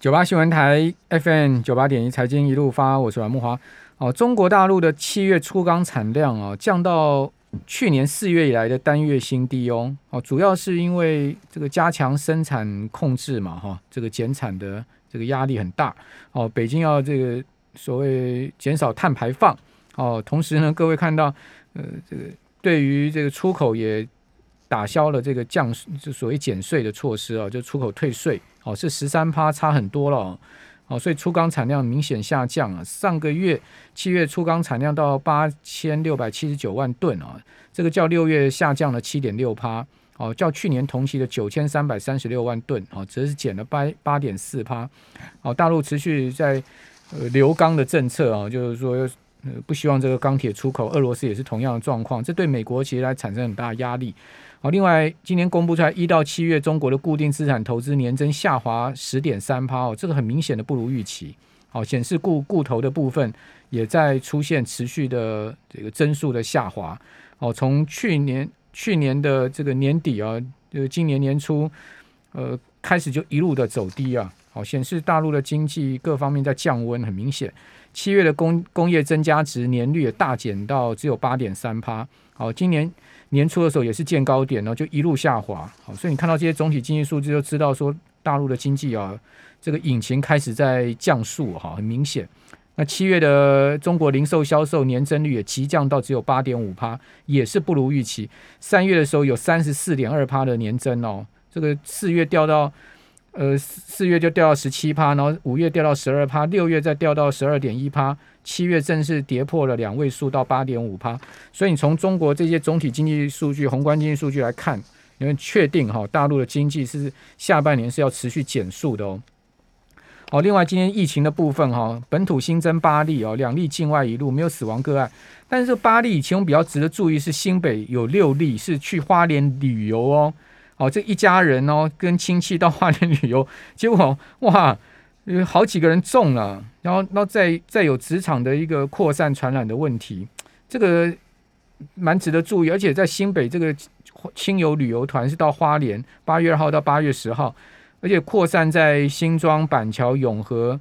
九八新闻台 FM 九八点一财经一路发，我是阮木华。哦，中国大陆的七月粗钢产量哦降到去年四月以来的单月新低哦。哦，主要是因为这个加强生产控制嘛，哈，这个减产的这个压力很大。哦，北京要这个所谓减少碳排放。哦，同时呢，各位看到，呃，这个对于这个出口也打消了这个降，就所谓减税的措施啊，就出口退税。哦，是十三趴，差很多了。哦，所以粗钢产量明显下降啊。上个月七月粗钢产量到八千六百七十九万吨啊，这个较六月下降了七点六趴。哦，较去年同期的九千三百三十六万吨，哦，则是减了八八点四趴。哦，大陆持续在呃留钢的政策啊，就是说呃不希望这个钢铁出口。俄罗斯也是同样的状况，这对美国其实来产生很大压力。好，另外今年公布出来一到七月中国的固定资产投资年增下滑十点三趴哦，这个很明显的不如预期。好，显示固固投的部分也在出现持续的这个增速的下滑。哦，从去年去年的这个年底啊，就今年年初，呃，开始就一路的走低啊。好，显示大陆的经济各方面在降温，很明显。七月的工工业增加值年率也大减到只有八点三趴。好，今年。年初的时候也是见高点，然后就一路下滑。好，所以你看到这些总体经济数据，就知道说大陆的经济啊，这个引擎开始在降速哈，很明显。那七月的中国零售销售年增率也急降到只有八点五趴，也是不如预期。三月的时候有三十四点二趴的年增哦，这个四月掉到呃四月就掉到十七趴，然后五月掉到十二趴，六月再掉到十二点一趴。七月正式跌破了两位数到八点五趴，所以你从中国这些总体经济数据、宏观经济数据来看，你们确定哈，大陆的经济是下半年是要持续减速的哦。好，另外今天疫情的部分哈，本土新增八例哦，两例境外一路没有死亡个案，但是八例其中比较值得注意是新北有六例是去花莲旅游哦，哦，这一家人哦跟亲戚到花莲旅游，结果哇。有好几个人中了，然后，然后再再有职场的一个扩散传染的问题，这个蛮值得注意。而且在新北这个亲友旅游团是到花莲，八月二号到八月十号，而且扩散在新庄、板桥、永和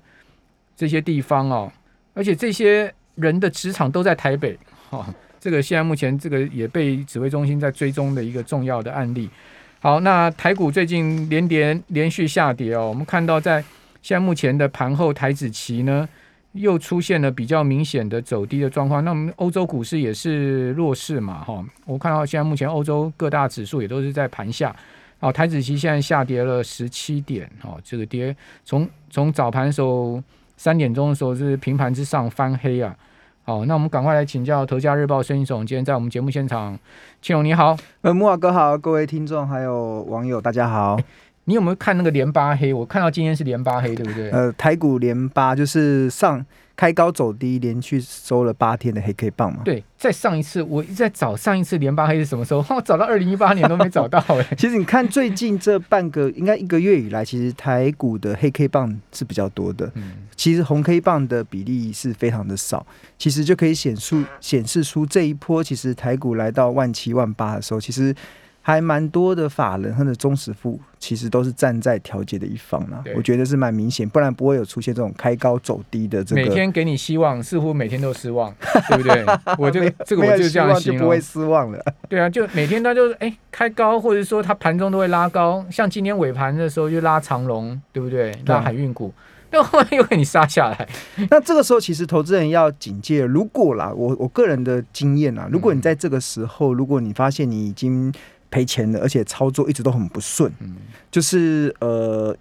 这些地方哦。而且这些人的职场都在台北，哈，这个现在目前这个也被指挥中心在追踪的一个重要的案例。好，那台股最近连连连续下跌哦，我们看到在。现在目前的盘后台子期呢，又出现了比较明显的走低的状况。那我们欧洲股市也是弱势嘛，哈。我看到现在目前欧洲各大指数也都是在盘下。哦，台子期现在下跌了十七点，哦，这个跌从从早盘时候三点钟的时候是平盘之上翻黑啊。好，那我们赶快来请教《头家日报》孙总，今天在我们节目现场，庆荣你好，呃，木瓦哥好，各位听众还有网友大家好。你有没有看那个连八黑？我看到今天是连八黑，对不对？呃，台股连八就是上开高走低，连续收了八天的黑 K 棒嘛。对，在上一次我一直在找上一次连八黑是什么时候，我找到二零一八年都没找到哎。其实你看最近这半个应该一个月以来，其实台股的黑 K 棒是比较多的。嗯，其实红 K 棒的比例是非常的少，其实就可以显出显示出这一波其实台股来到万七万八的时候，其实。还蛮多的法人或者忠实户，其实都是站在调节的一方啦。我觉得是蛮明显，不然不会有出现这种开高走低的这个。每天给你希望，似乎每天都失望，对不对？我就这个我就这样就不会失望了。对啊，就每天他就是哎开高，或者说他盘中都会拉高，像今天尾盘的时候就拉长龙，对不对？拉海运股，那后来又给你杀下来。那这个时候其实投资人要警戒，如果啦，我我个人的经验啊，如果你在这个时候，如果你发现你已经赔钱的，而且操作一直都很不顺，就是呃，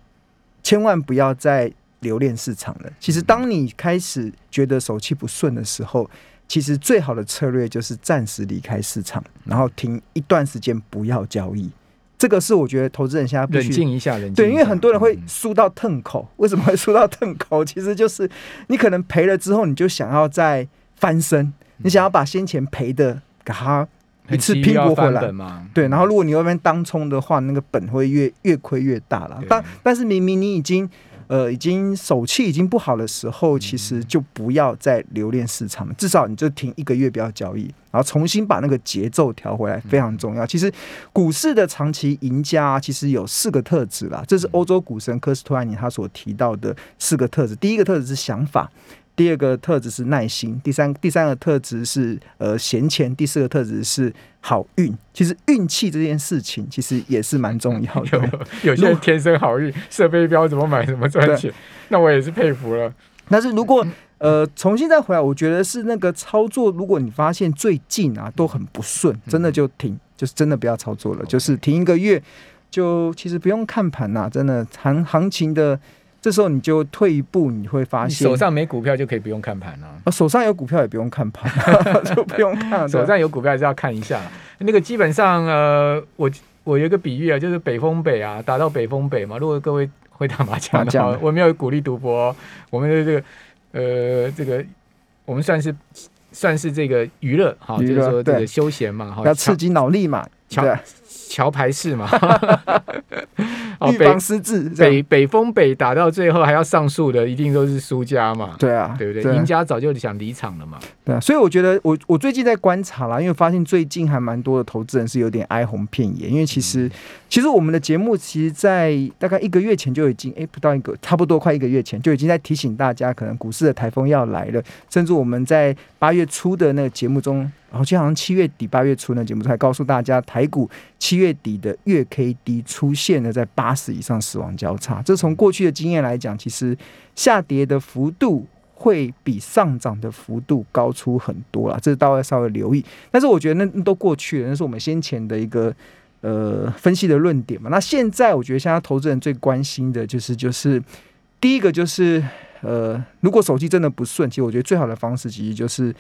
千万不要再留恋市场了。其实，当你开始觉得手气不顺的时候，其实最好的策略就是暂时离开市场，然后停一段时间，不要交易。这个是我觉得投资人现在冷静一下。对，因为很多人会输到腾口，为什么会输到腾口？其实就是你可能赔了之后，你就想要再翻身，你想要把先前赔的给他。一次拼搏回来对，然后如果你那边当冲的话，那个本会越越亏越大了。但但是明明你已经呃已经手气已经不好的时候，其实就不要再留恋市场了，至少你就停一个月不要交易，然后重新把那个节奏调回来，非常重要。其实股市的长期赢家其实有四个特质啦，这是欧洲股神科斯托安尼他所提到的四个特质。第一个特质是想法。第二个特质是耐心，第三第三个特质是呃闲钱，第四个特质是好运。其实运气这件事情其实也是蛮重要的。有有些人天生好运，设备标怎么买怎么赚钱，那我也是佩服了。但是如果呃重新再回来，我觉得是那个操作，如果你发现最近啊都很不顺，真的就停，就是真的不要操作了，就是停一个月，就其实不用看盘呐，真的行行情的。这时候你就退一步，你会发现手上没股票就可以不用看盘了。啊，手上有股票也不用看盘，就不用看。手上有股票还是要看一下。那个基本上，呃，我我有一个比喻啊，就是北风北啊，打到北风北嘛。如果各位会打麻将的话，我没有鼓励赌博。我们的这个呃，这个我们算是算是这个娱乐哈，就是说这个休闲嘛，哈，要刺激脑力嘛，桥。桥牌式嘛，预防失智。北北风北打到最后还要上诉的，一定都是输家嘛。对啊，对不对？赢家早就想离场了嘛。对啊，所以我觉得我我最近在观察啦，因为发现最近还蛮多的投资人是有点哀鸿遍野。因为其实其实我们的节目，其实在大概一个月前就已经，哎，不到一个，差不多快一个月前就已经在提醒大家，可能股市的台风要来了。甚至我们在八月初的那个节目中。然后就好像七月底八月初那节目还告诉大家，台股七月底的月 K D 出现了在八十以上死亡交叉。这从过去的经验来讲，其实下跌的幅度会比上涨的幅度高出很多了。这是大家稍微留意。但是我觉得那都过去了，那是我们先前的一个呃分析的论点嘛。那现在我觉得现在投资人最关心的就是就是第一个就是呃，如果手机真的不顺，其实我觉得最好的方式其实就是。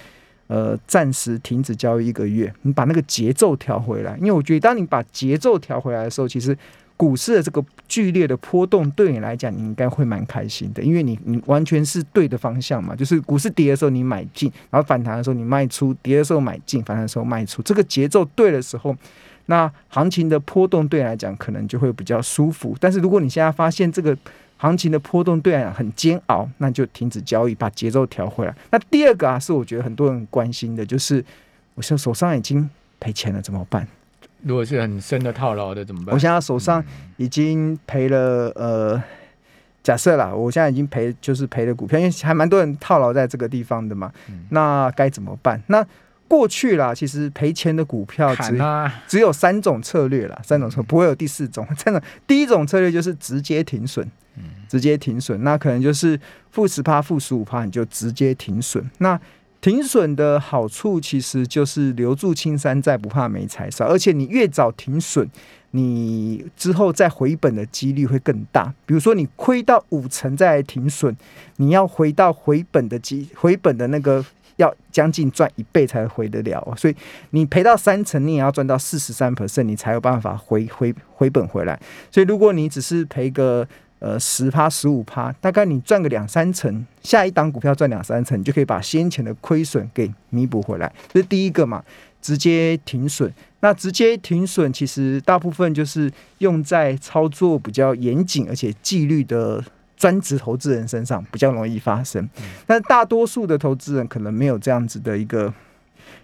呃，暂时停止交易一个月，你把那个节奏调回来。因为我觉得，当你把节奏调回来的时候，其实股市的这个剧烈的波动对你来讲，你应该会蛮开心的，因为你你完全是对的方向嘛。就是股市跌的时候你买进，然后反弹的时候你卖出；跌的时候买进，反弹的时候卖出。这个节奏对的时候，那行情的波动对你来讲可能就会比较舒服。但是如果你现在发现这个，行情的波动对来讲很煎熬，那就停止交易，把节奏调回来。那第二个啊，是我觉得很多人关心的，就是我现在手上已经赔钱了，怎么办？如果是很深的套牢的怎么办？我现在手上已经赔了，呃，假设啦，我现在已经赔，就是赔了股票，因为还蛮多人套牢在这个地方的嘛。那该怎么办？那过去啦，其实赔钱的股票只只有三种策略啦，三种策不会有第四种。真的，第一种策略就是直接停损。直接停损，那可能就是负十趴、负十五趴，你就直接停损。那停损的好处其实就是留住青山在，不怕没柴烧。而且你越早停损，你之后再回本的几率会更大。比如说你亏到五成再停损，你要回到回本的机回本的那个要将近赚一倍才回得了。所以你赔到三成，你也要赚到四十三 percent，你才有办法回回回本回来。所以如果你只是赔个呃，十趴十五趴，大概你赚个两三成，下一档股票赚两三成，你就可以把先前的亏损给弥补回来。这是第一个嘛，直接停损。那直接停损，其实大部分就是用在操作比较严谨而且纪律的专职投资人身上，比较容易发生。但大多数的投资人可能没有这样子的一个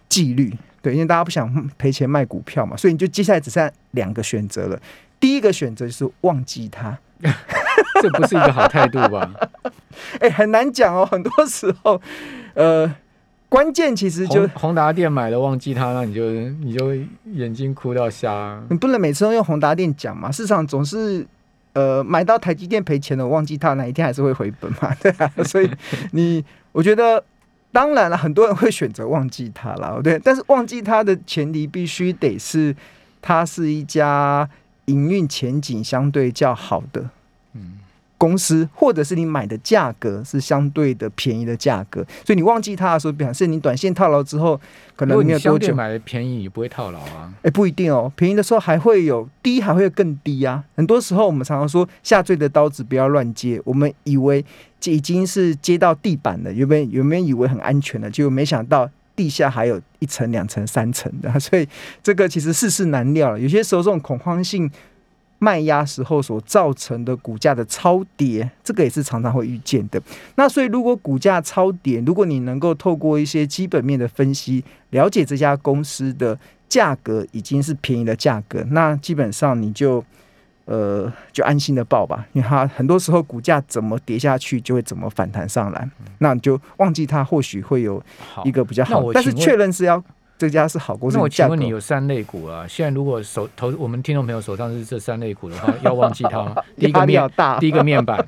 纪律，对，因为大家不想赔钱卖股票嘛，所以你就接下来只剩两个选择了。第一个选择就是忘记它。这不是一个好态度吧？哎，很难讲哦。很多时候，呃，关键其实就宏达店买了忘记它，那你就你就眼睛哭到瞎。你不能每次都用宏达店讲嘛？市场总是呃买到台积电赔钱了，忘记它哪一天还是会回本嘛？对啊，所以你我觉得当然了，很多人会选择忘记它了，对。但是忘记它的前提必须得是它是一家。营运前景相对较好的，公司或者是你买的价格是相对的便宜的价格，所以你忘记它的时候，表示你短线套牢之后，可能没有多久买的便宜也不会套牢啊。哎，不一定哦，便宜的时候还会有低，还会更低啊。很多时候我们常常说下坠的刀子不要乱接，我们以为已经是接到地板了，原本原本以为很安全了，结果没想到。地下还有一层、两层、三层的，所以这个其实世事难料了。有些时候这种恐慌性卖压时候所造成的股价的超跌，这个也是常常会遇见的。那所以如果股价超跌，如果你能够透过一些基本面的分析，了解这家公司的价格已经是便宜的价格，那基本上你就。呃，就安心的报吧，因为它很多时候股价怎么跌下去，就会怎么反弹上来。那你就忘记它，或许会有一个比较好。但是确认是要这家是好公司。那我请问你有三类股啊？现在如果手投我们听众朋友手上是这三类股的话，要忘记它吗？第一个面大，第一个面板，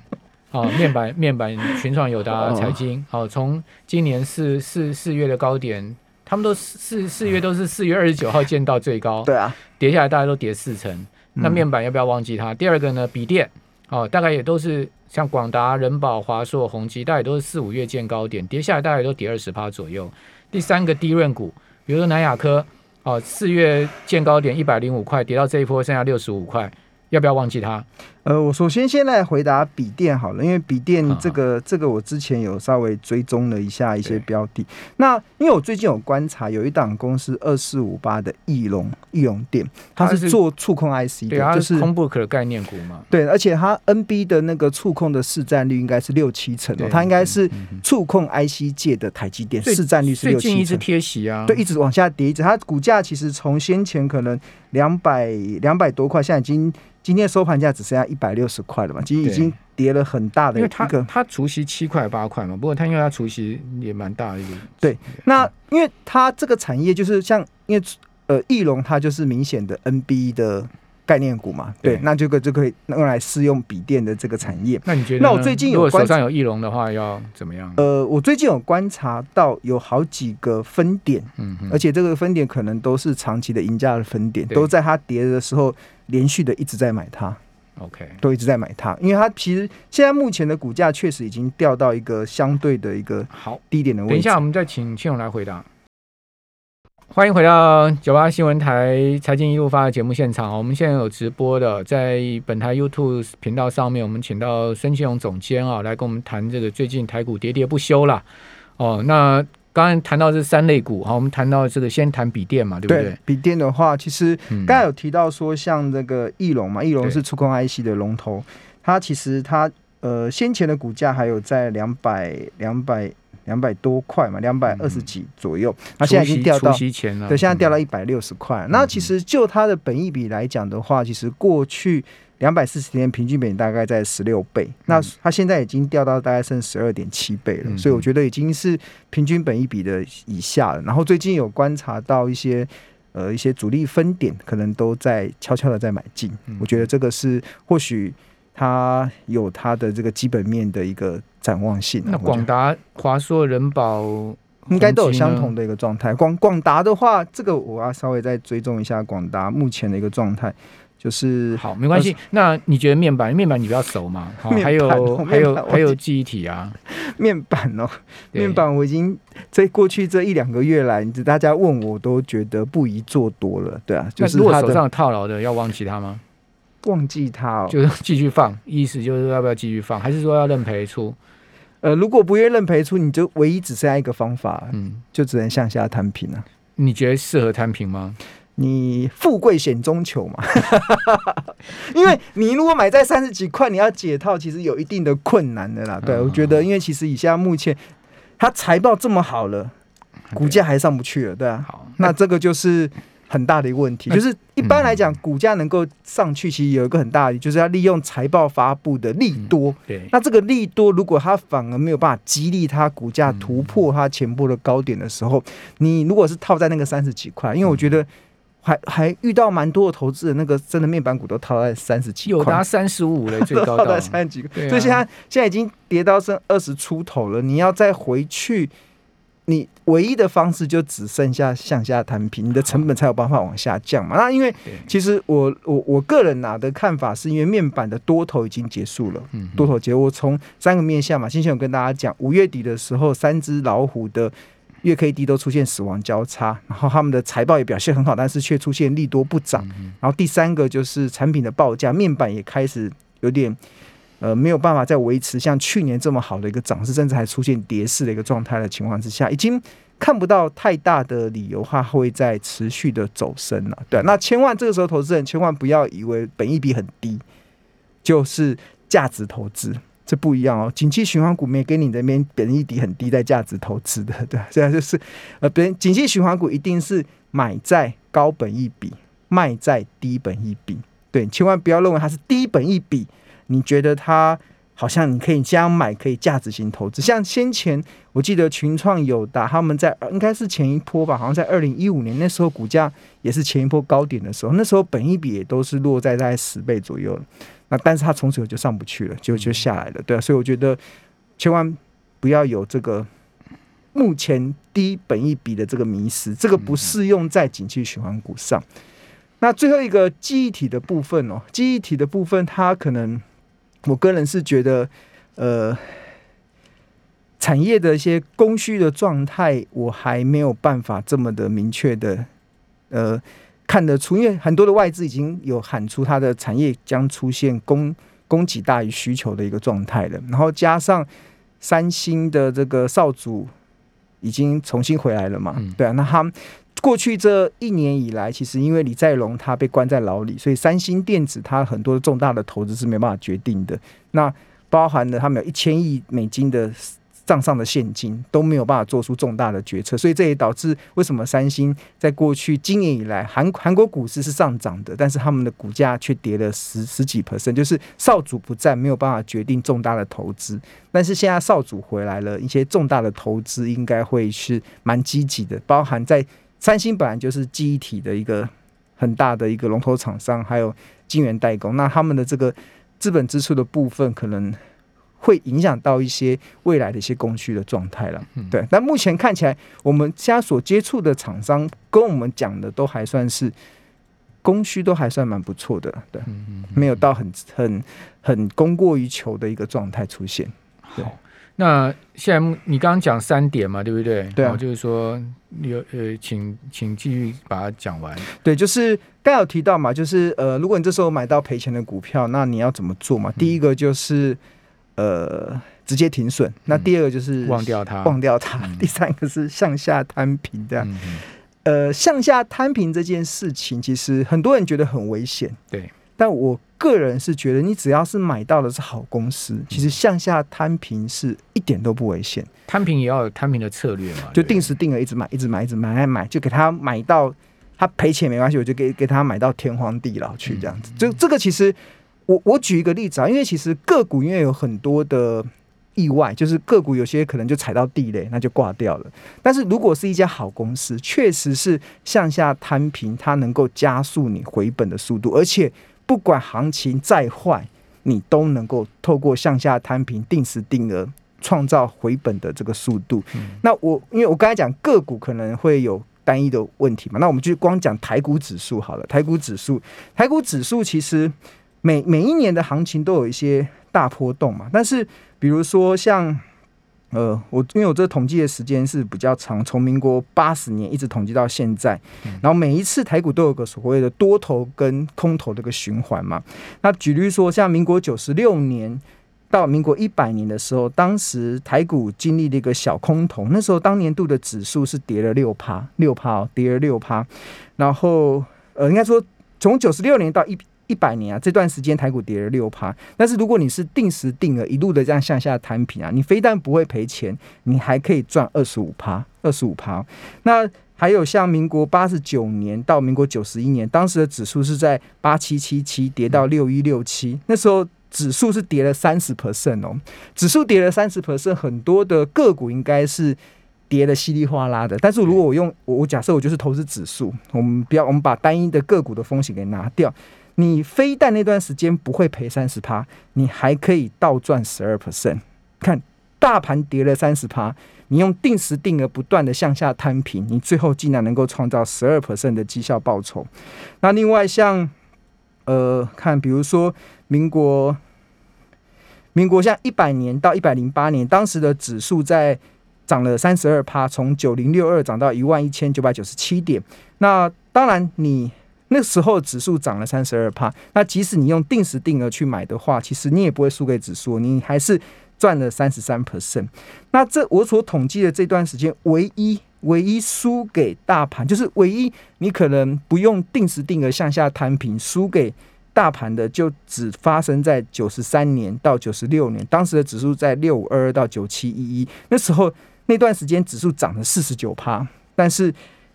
好面板面板群创、友达、财经，好从今年四四四月的高点，他们都四四月都是四月二十九号见到最高，对啊，跌下来大家都跌四成。那面板要不要忘记它？第二个呢，笔电哦，大概也都是像广达、人保、华硕、宏基，大概都是四五月见高点，跌下来大概都跌二十趴左右。第三个低润股，比如说南亚科哦，四月见高点一百零五块，跌到这一波剩下六十五块。要不要忘记它？呃，我首先先来回答笔电好了，因为笔电这个这个我之前有稍微追踪了一下一些标的。那因为我最近有观察，有一档公司二四五八的翼龙翼龙电，它是做触控 IC 的，就是空 book 的概念股嘛。对，而且它 NB 的那个触控的市占率应该是六七成哦，它应该是触控 IC 界的台积电，市占率是六七成。一直贴息啊，对，一直往下跌，一直它股价其实从先前可能两百两百多块，现在已经。今天收盘价只剩下一百六十块了嘛，其实已经跌了很大的一个。它除息七块八块嘛，不过它因为它除息也蛮大的一个。对，那因为它这个产业就是像，因为呃，翼龙它就是明显的 NB 的。概念股嘛，对，那这个就可以用来适用笔电的这个产业。那你觉得？那我最近有手上有翼龙的话，要怎么样？呃，我最近有观察到有好几个分点，嗯，而且这个分点可能都是长期的赢家的分点，都在它跌的时候连续的一直在买它。OK，都一直在买它，因为它其实现在目前的股价确实已经掉到一个相对的一个好低点的位置。等一下，我们再请庆勇来回答。欢迎回到九八新闻台财经一路发的节目现场。我们现在有直播的，在本台 YouTube 频道上面，我们请到孙庆荣总监啊，来跟我们谈这个最近台股喋喋不休啦。哦，那刚才谈到这三类股，好，我们谈到这个先谈笔电嘛，对不对？笔电的话，其实刚才有提到说，像这个翼龙嘛，翼龙是触控 IC 的龙头，它其实它呃先前的股价还有在两百两百。两百多块嘛，两百二十几左右，那现在已经掉到对，现在掉到一百六十块。那其实就它的本益比来讲的话，其实过去两百四十天平均本大概在十六倍，那它现在已经掉到大概剩十二点七倍了，所以我觉得已经是平均本一比的以下了。然后最近有观察到一些呃一些主力分点，可能都在悄悄的在买进，我觉得这个是或许。它有它的这个基本面的一个展望性。那广达、华硕、人保应该都有相同的一个状态。广广达的话，这个我要稍微再追踪一下广达目前的一个状态，就是好，没关系。那你觉得面板？面板你比较熟吗？还有还有还有记忆体啊？面板哦，面板我已经在过去这一两个月来，大家问我都觉得不宜做多了。对啊，就是如果手上套牢的，要忘记它吗？忘记它哦，就是继续放，意思就是要不要继续放，还是说要认赔出？呃，如果不愿意认赔出，你就唯一只剩下一个方法，嗯，就只能向下摊平了。你觉得适合摊平吗？你富贵险中求嘛，因为你如果买在三十几块，你要解套，其实有一定的困难的啦。对，我觉得，因为其实以下目前它财报这么好了，股价还上不去了，对啊。好，那这个就是。很大的一个问题，就是一般来讲，股价能够上去，其实有一个很大的，就是要利用财报发布的利多。对，那这个利多，如果它反而没有办法激励它股价突破它前波的高点的时候，你如果是套在那个三十几块，因为我觉得还还遇到蛮多的投资人，那个真的面板股都套在三十几，有达三十五了，最高到三十几个，所以现在现在已经跌到剩二十出头了，你要再回去。你唯一的方式就只剩下向下摊平，你的成本才有办法往下降嘛？那因为其实我我我个人拿的看法是因为面板的多头已经结束了，嗯多头结我从三个面向嘛，先前有跟大家讲，五月底的时候，三只老虎的月 K D 都出现死亡交叉，然后他们的财报也表现很好，但是却出现利多不涨。然后第三个就是产品的报价，面板也开始有点。呃，没有办法再维持像去年这么好的一个涨势，甚至还出现跌势的一个状态的情况之下，已经看不到太大的理由，它会在持续的走升了。对，那千万这个时候投资人千万不要以为本益比很低就是价值投资，这不一样哦。景气循环股没给你这边本一比很低，在价值投资的，对，现在就是呃，别人景气循环股一定是买在高本一比，卖在低本一比。对，千万不要认为它是低本一比，你觉得它。好像你可以这样买，可以价值型投资。像先前我记得群创有达他们在应该是前一波吧，好像在二零一五年那时候股价也是前一波高点的时候，那时候本一比也都是落在大概十倍左右了。那但是它从此就上不去了，就就下来了，对啊。所以我觉得千万不要有这个目前低本一比的这个迷失，这个不适用在景气循环股上。那最后一个记忆体的部分哦，记忆体的部分它可能。我个人是觉得，呃，产业的一些供需的状态，我还没有办法这么的明确的，呃，看得出，因为很多的外资已经有喊出它的产业将出现供供给大于需求的一个状态了，然后加上三星的这个少主已经重新回来了嘛，对啊，那他。过去这一年以来，其实因为李在龙他被关在牢里，所以三星电子它很多重大的投资是没办法决定的。那包含了他们有一千亿美金的账上的现金都没有办法做出重大的决策，所以这也导致为什么三星在过去今年以来韩韩国股市是上涨的，但是他们的股价却跌了十十几 percent，就是少主不在，没有办法决定重大的投资。但是现在少主回来了，一些重大的投资应该会是蛮积极的，包含在。三星本来就是记忆体的一个很大的一个龙头厂商，还有晶圆代工，那他们的这个资本支出的部分，可能会影响到一些未来的一些供需的状态了。对，但目前看起来，我们家所接触的厂商跟我们讲的都还算是供需都还算蛮不错的，对，没有到很很很供过于求的一个状态出现。对。那现在你刚刚讲三点嘛，对不对？对啊，就是说有呃，请请继续把它讲完。对，就是刚有提到嘛，就是呃，如果你这时候买到赔钱的股票，那你要怎么做嘛？第一个就是呃，直接停损；那第二个就是忘掉它，忘掉它；第三个是向下摊平这样。呃，向下摊平这件事情，其实很多人觉得很危险。对。但我个人是觉得，你只要是买到的是好公司，其实向下摊平是一点都不危险。摊平也要有摊平的策略嘛，就定时定额一直买，一直买，一直买，买买，就给他买到他赔钱没关系，我就给给他买到天荒地老去这样子。就这个其实，我我举一个例子啊，因为其实个股因为有很多的意外，就是个股有些可能就踩到地雷，那就挂掉了。但是如果是一家好公司，确实是向下摊平，它能够加速你回本的速度，而且。不管行情再坏，你都能够透过向下摊平、定时定额创造回本的这个速度。那我因为我刚才讲个股可能会有单一的问题嘛，那我们就光讲台股指数好了。台股指数，台股指数其实每每一年的行情都有一些大波动嘛，但是比如说像。呃，我因为我这统计的时间是比较长，从民国八十年一直统计到现在，然后每一次台股都有个所谓的多头跟空头的一个循环嘛。那举例说，像民国九十六年到民国一百年的时候，当时台股经历了一个小空头，那时候当年度的指数是跌了六趴，六趴哦，跌了六趴。然后呃，应该说从九十六年到一。一百年啊，这段时间台股跌了六趴，但是如果你是定时定额一路的这样向下摊平啊，你非但不会赔钱，你还可以赚二十五趴，二十五趴。那还有像民国八十九年到民国九十一年，当时的指数是在八七七七跌到六一六七，那时候指数是跌了三十 percent 哦，指数跌了三十 percent，很多的个股应该是跌的稀里哗啦的。但是如果我用我假设我就是投资指数，我们不要我们把单一的个股的风险给拿掉。你非但那段时间不会赔三十趴，你还可以倒赚十二 percent。看大盘跌了三十趴，你用定时定额不断的向下摊平，你最后竟然能够创造十二 percent 的绩效报酬。那另外像呃，看比如说民国，民国像一百年到一百零八年，当时的指数在涨了三十二趴，从九零六二涨到一万一千九百九十七点。那当然你。那时候指数涨了三十二帕，那即使你用定时定额去买的话，其实你也不会输给指数，你还是赚了三十三 percent。那这我所统计的这段时间，唯一唯一输给大盘，就是唯一你可能不用定时定额向下摊平，输给大盘的就只发生在九十三年到九十六年，当时的指数在六五二二到九七一一，那时候那段时间指数涨了四十九趴，但是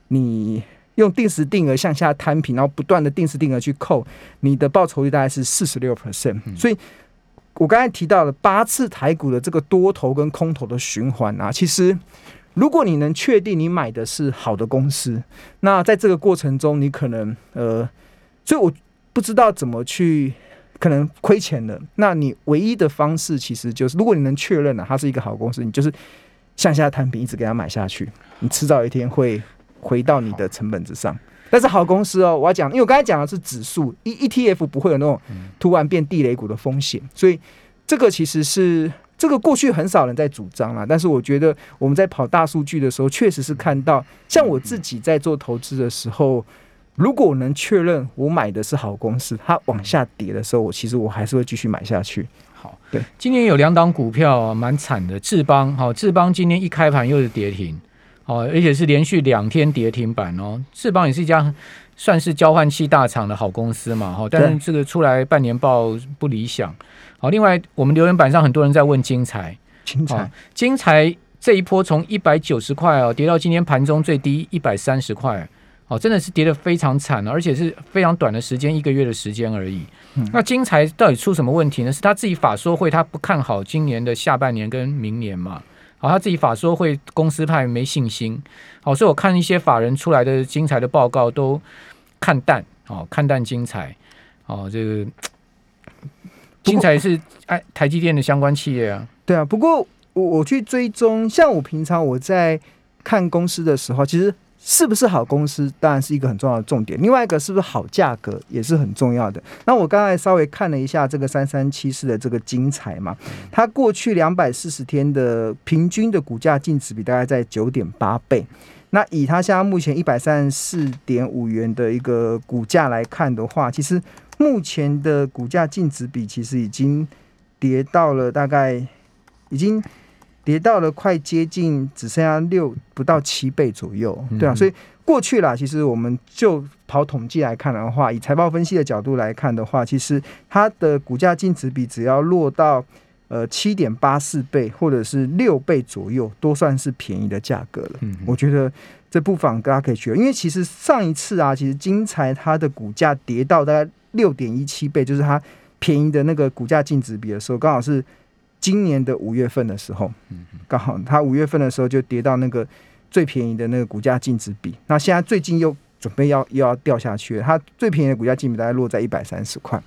你用定时定额向下摊平，然后不断的定时定额去扣，你的报酬率大概是四十六 percent，所以。我刚才提到了八次台股的这个多头跟空头的循环啊，其实如果你能确定你买的是好的公司，那在这个过程中你可能呃，所以我不知道怎么去可能亏钱了。那你唯一的方式其实就是，如果你能确认了它是一个好公司，你就是向下摊平，一直给它买下去，你迟早一天会回到你的成本之上。但是好公司哦，我要讲，因为我刚才讲的是指数，E E T F 不会有那种突然变地雷股的风险，所以这个其实是这个过去很少人在主张啦。但是我觉得我们在跑大数据的时候，确实是看到，像我自己在做投资的时候，如果我能确认我买的是好公司，它往下跌的时候，我其实我还是会继续买下去。好，对，今年有两档股票蛮惨的，智邦，好，智邦今天一开盘又是跌停。哦，而且是连续两天跌停板哦。智邦也是一家算是交换器大厂的好公司嘛，哈，但是这个出来半年报不理想。好，另外我们留言板上很多人在问金财，金财，金财这一波从一百九十块哦跌到今天盘中最低一百三十块，哦，真的是跌得非常惨，而且是非常短的时间，一个月的时间而已。那金财到底出什么问题呢？是他自己法说会他不看好今年的下半年跟明年嘛？好，他自己法说会公司派没信心，好，所以我看一些法人出来的精彩的报告都看淡，哦，看淡精彩，哦，这个精彩是哎台积电的相关企业啊，对啊，不过我我去追踪，像我平常我在看公司的时候，其实。是不是好公司，当然是一个很重要的重点。另外一个是不是好价格，也是很重要的。那我刚才稍微看了一下这个三三七四的这个精彩嘛，它过去两百四十天的平均的股价净值比大概在九点八倍。那以它现在目前一百三十四点五元的一个股价来看的话，其实目前的股价净值比其实已经跌到了大概已经。跌到了快接近只剩下六不到七倍左右，对啊，所以过去啦，其实我们就跑统计来看的话，以财报分析的角度来看的话，其实它的股价净值比只要落到呃七点八四倍或者是六倍左右，都算是便宜的价格了。嗯，我觉得这不妨大家可以学，因为其实上一次啊，其实金财它的股价跌到大概六点一七倍，就是它便宜的那个股价净值比的时候，刚好是。今年的五月份的时候，刚好它五月份的时候就跌到那个最便宜的那个股价净值比。那现在最近又准备要又要掉下去了，它最便宜的股价净值大概落在一百三十块。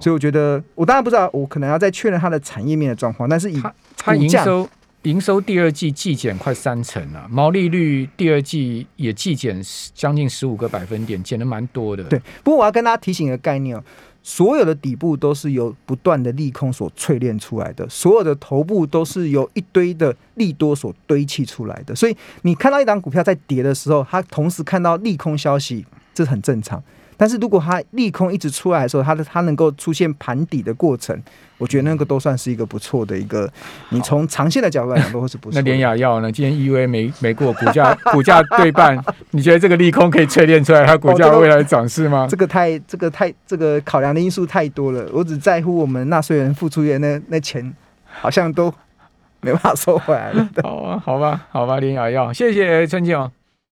所以我觉得，我当然不知道，我可能要再确认它的产业面的状况。但是以它营收营收第二季季减快三成啊，毛利率第二季也季减将近十五个百分点，减的蛮多的。对，不过我要跟大家提醒一个概念哦。所有的底部都是由不断的利空所淬炼出来的，所有的头部都是由一堆的利多所堆砌出来的。所以你看到一档股票在跌的时候，它同时看到利空消息，这很正常。但是如果它利空一直出来的时候，它的它能够出现盘底的过程，我觉得那个都算是一个不错的一个。你从长线的角度来讲，都会是不错。那联雅药呢？今天 EV 没没过，股价股价对半，你觉得这个利空可以淬炼出来它股价未来涨势吗？这个太这个太这个考量的因素太多了。我只在乎我们纳税人付出的那那钱，好像都没办法收回来了。好啊，好吧，好吧，联雅药，谢谢陈总。